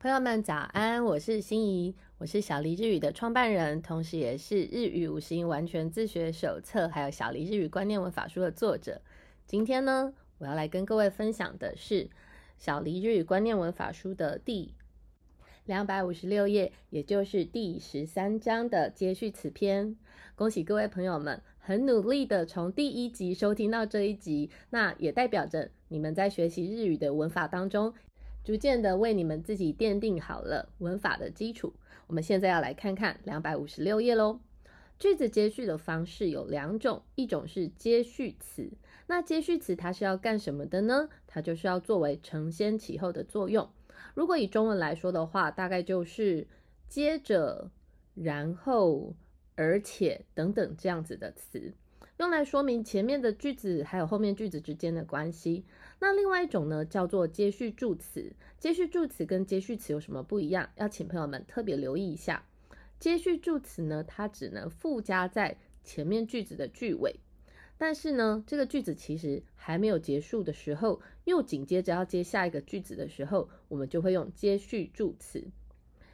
朋友们早安，我是心怡，我是小黎日语的创办人，同时也是日语五十音完全自学手册，还有小黎日语观念文法书的作者。今天呢，我要来跟各位分享的是小黎日语观念文法书的第两百五十六页，也就是第十三章的接续词篇。恭喜各位朋友们，很努力的从第一集收听到这一集，那也代表着你们在学习日语的文法当中。逐渐的为你们自己奠定好了文法的基础。我们现在要来看看两百五十六页喽。句子接续的方式有两种，一种是接续词。那接续词它是要干什么的呢？它就是要作为承先启后的作用。如果以中文来说的话，大概就是接着、然后、而且等等这样子的词。用来说明前面的句子还有后面句子之间的关系。那另外一种呢，叫做接续助词。接续助词跟接续词有什么不一样？要请朋友们特别留意一下。接续助词呢，它只能附加在前面句子的句尾，但是呢，这个句子其实还没有结束的时候，又紧接着要接下一个句子的时候，我们就会用接续助词。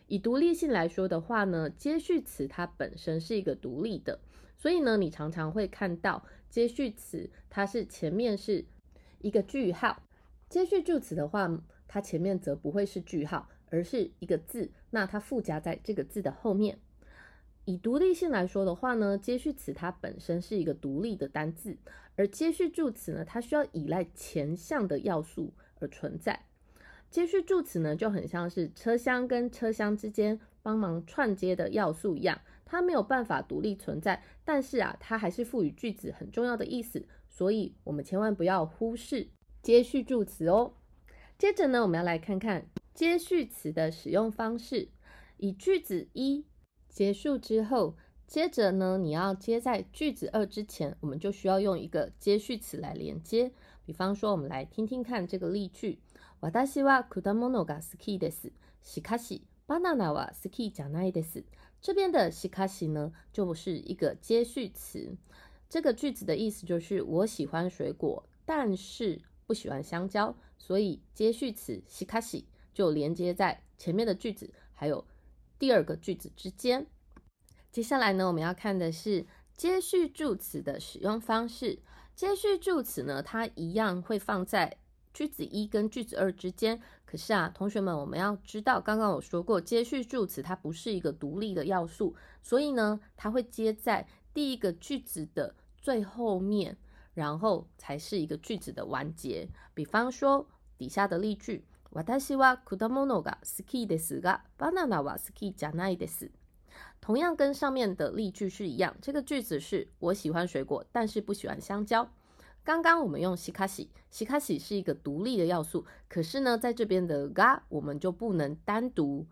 以独立性来说的话呢，接续词它本身是一个独立的。所以呢，你常常会看到接续词，它是前面是一个句号；接续助词的话，它前面则不会是句号，而是一个字，那它附加在这个字的后面。以独立性来说的话呢，接续词它本身是一个独立的单字，而接续助词呢，它需要依赖前项的要素而存在。接续助词呢，就很像是车厢跟车厢之间帮忙串接的要素一样。它没有办法独立存在，但是啊，它还是赋予句子很重要的意思，所以我们千万不要忽视接续助词哦。接着呢，我们要来看看接续词的使用方式。以句子一结束之后，接着呢，你要接在句子二之前，我们就需要用一个接续词来连接。比方说，我们来听听看这个例句：私は果物が好きです。しかし、バナナは好きじゃないです。这边的西卡西呢，就是一个接续词。这个句子的意思就是我喜欢水果，但是不喜欢香蕉，所以接续词西卡西就连接在前面的句子还有第二个句子之间。接下来呢，我们要看的是接续助词的使用方式。接续助词呢，它一样会放在。 句子一跟句子二之间，可是啊，同学们，我们要知道，刚刚我说过，接续助词它不是一个独立的要素，所以呢，它会接在第一个句子的最后面，然后才是一个句子的完结。比方说底下的例句，私は果物が好きですが、バナナは好きじゃないです。同样跟上面的例句是一样，这个句子是我喜欢水果，但是不喜欢香蕉。 刚刚我们用西卡西，西卡西是一个独立的要素，可是呢，在这边的嘎我们就不能单独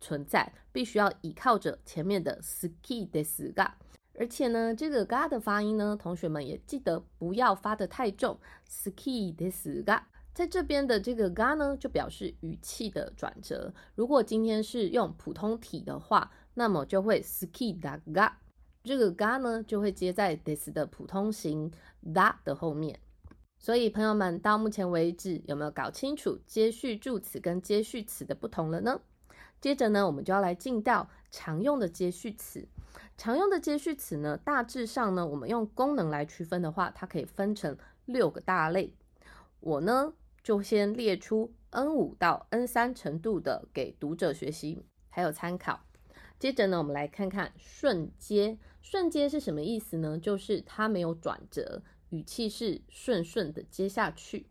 存在，必须要依靠着前面的 ski 的 s 嘎，而且呢，这个嘎的发音呢，同学们也记得不要发的太重，ski 的 s 嘎，在这边的这个嘎呢，就表示语气的转折。如果今天是用普通体的话，那么就会 ski 的嘎。这个嘎呢，就会接在 this 的普通型 that 的后面。所以朋友们到目前为止有没有搞清楚接续助词跟接续词的不同了呢？接着呢，我们就要来进到常用的接续词。常用的接续词呢，大致上呢，我们用功能来区分的话，它可以分成六个大类。我呢，就先列出 N 五到 N 三程度的给读者学习还有参考。接着呢，我们来看看顺接。顺接是什么意思呢？就是它没有转折，语气是顺顺的接下去。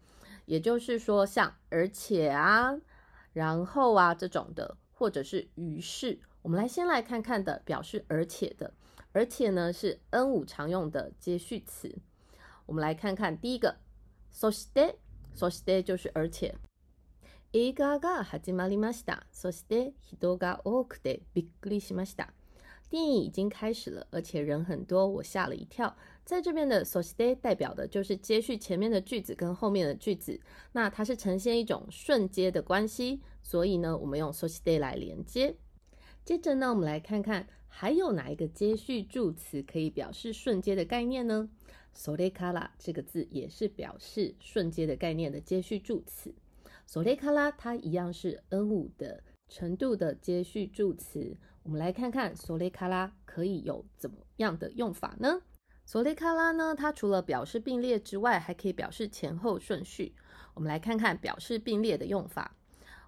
也就是说，像而且啊、然后啊这种的，或者是于是。我们来先来看看的表示而且的，而且呢是 N 五常用的接续词。我们来看看第一个，そして、そして就是而且。 映画が始まりました。そして人が多くてびっくりしました。电影已经开始了，而且人很多，我吓了一跳。在这边的 so stay 代表的就是接续前面的句子跟后面的句子，那它是呈现一种顺接的关系，所以呢，我们用 so stay 来连接。接着呢，我们来看看还有哪一个接续助词可以表示顺接的概念呢？so de kala 这个字也是表示顺接的概念的接续助词。 so de kala 它一样是 N 五的 程度的接续助词。我们来看看索雷卡拉可以有怎么样的用法呢？索雷卡拉呢，它除了表示并列之外，还可以表示前后顺序。我们来看看表示并列的用法。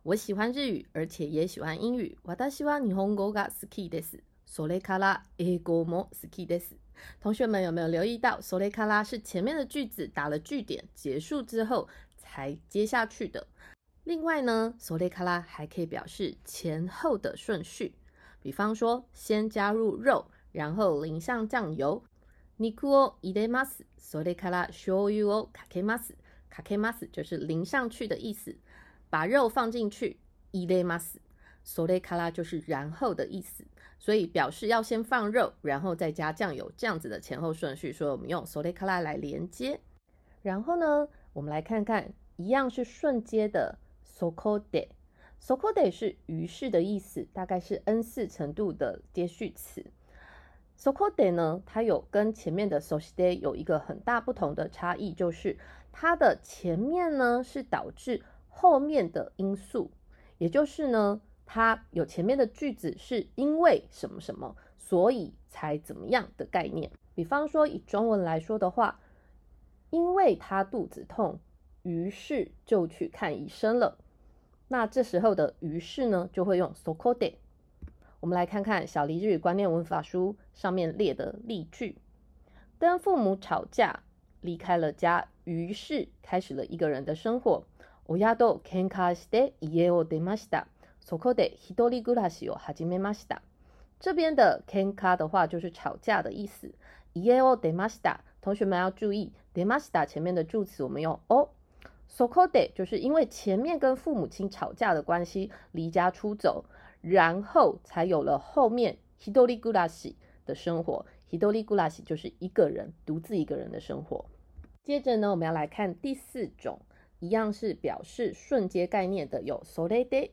我喜欢日语，而且也喜欢英语。我大希望日本語が好きです。索雷卡拉英語も好きです。同学们有没有留意到，索雷卡拉是前面的句子打了句点结束之后 才接下去的？另外呢，索雷卡拉还可以表示前后的顺序。比方说，先加入肉，然后淋上酱油。肉を入れます。それから醤油をかけます。かけます就是淋上去的意思。把肉放进去。入れます。それから就是然后的意思。所以表示要先放肉，然后再加酱油，这样子的前后顺序。所以我们用それから来连接。然后呢， 我们来看看，一样是顺接的。そこで。so c o d e 是于是的意思，大概是 N 四程度的接续词。so c o d e 呢，它有跟前面的 so stay 有一个很大不同的差异，就是它的前面呢是导致后面的因素，也就是呢，它有前面的句子是因为什么什么，所以才怎么样的概念。比方说以中文来说的话， 因为他肚子痛，于是就去看医生了。那这时候的于是呢，就会用 so c o d e 我们来看看小黎日语观念文法书上面列的例句：跟父母吵架，离开了家，于是开始了一个人的生活。親と喧嘩して家を出ました。そこで一人暮らしを始めました。这边的喧嘩的话就是吵架的意思。家を出ました。 同学们要注意，出ました前面的助词我们用を。so c o d e 就是因为前面跟父母亲吵架的关系离家出走，然后才有了后面 hidori gurashi 的生活。hidori gurashi 就是一个人独自一个人的生活。接着呢，我们要来看第四种，一样是表示瞬接概念的，有 s o l e d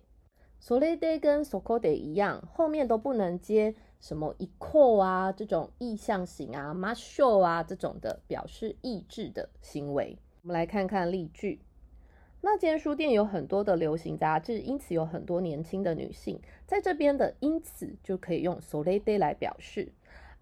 s o l e d 跟 so c o d e 一样，后面都不能接 什么 equal 啊这种意向型啊 m u s h o 啊这种的表示意志的行为。我们来看看例句。那间书店有很多的流行杂志，因此有很多年轻的女性。在这边的因此就可以用 so le de 来表示。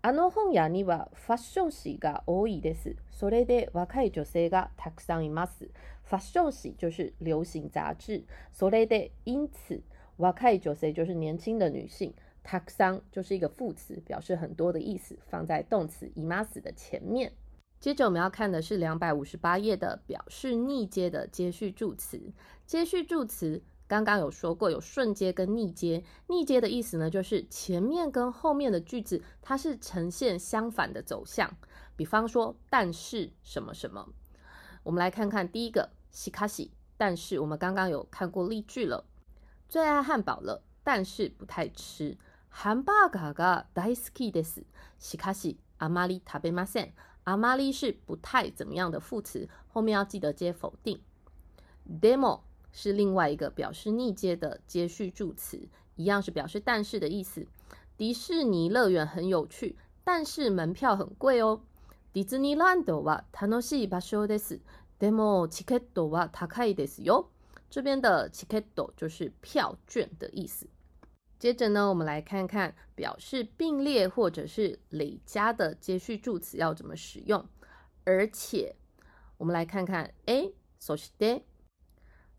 あの本屋にはファッション誌が多いです。それで若い女性がたくさんいます。ファッション誌就是流行杂志。それで因此若い女性就是年轻的女性。 たくさん就是一个副词，表示很多的意思，放在动词います的前面。接着我们要看的是两百五十八页的表示逆接的接续助词。接续助词刚刚有说过，有顺接跟逆接。逆接的意思呢，就是前面跟后面的句子它是呈现相反的走向。比方说，但是什么什么。我们来看看第一个西卡西，但是我们刚刚有看过例句了。最爱汉堡了，但是不太吃。 ハンバーガーが大好きです。しかしあまり食べません。阿玛丽是不太怎么样的副词，后面要记得接否定。demo 是另外一个表示逆接的接续助词，一样是表示但是的意思。迪士尼乐园很有趣，但是门票很贵哦。迪士尼ランドは楽しい場所です。でもチケットは高いですよ。这边的チケット就是票券的意思。 接着呢，我们来看看表示并列或者是累加的接续助词要怎么使用。而且，我们来看看 A，そして，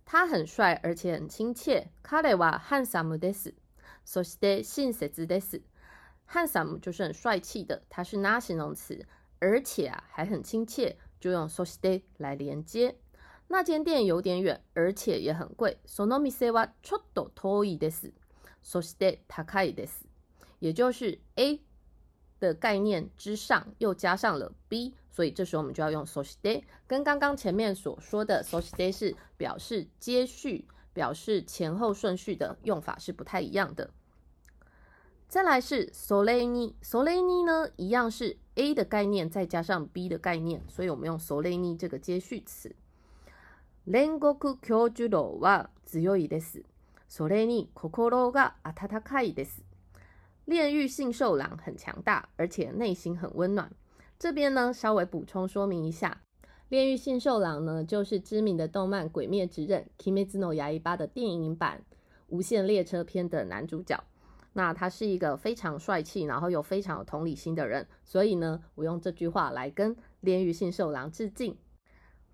他很帅而且很亲切。彼はハンサムです。そして親切です。ハンサム就是很帅气的，它是那形容词，而且啊还很亲切，就用そして来连接。那间店有点远，而且也很贵。その店はちょっと遠いです。 そして高いです，也就是 A 的概念之上又加上了 B，所以这时候我们就要用そして，跟刚刚前面所说的そして是表示接续、表示前后顺序的用法是不太一样的。再来是それに，それに呢一样是 A 的概念再加上 B 的概念，所以我们用それに这个接续词。煉獄教授道は強いです。 それに心が温かいです。炼狱信受郎很强大，而且内心很温暖。这边呢，稍微补充说明一下，炼狱信受郎呢，就是知名的动漫《鬼灭之刃》（Kimetsu no Yaiba） 的电影版 无限列车篇的男主角。那他是一个非常帅气，然后又非常有同理心的人，所以呢，我用这句话来跟炼狱信受郎致敬。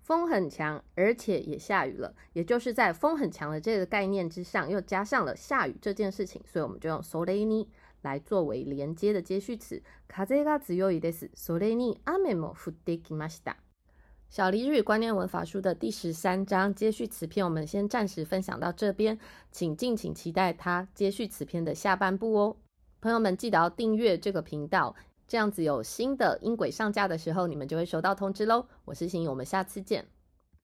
风很强，而且也下雨了，也就是在风很强的这个概念之上，又加上了下雨这件事情，所以我们就用 s o l e n i 来作为连接的接续词。風が強いです。それに雨も降ってきました。小黎日语观念文法书的第十三章接续词篇，我们先暂时分享到这边，请敬请期待它接续词篇的下半部哦。朋友们记得要订阅这个频道， 这样子有新的音轨上架的时候，你们就会收到通知喽。我是心怡，我们下次见。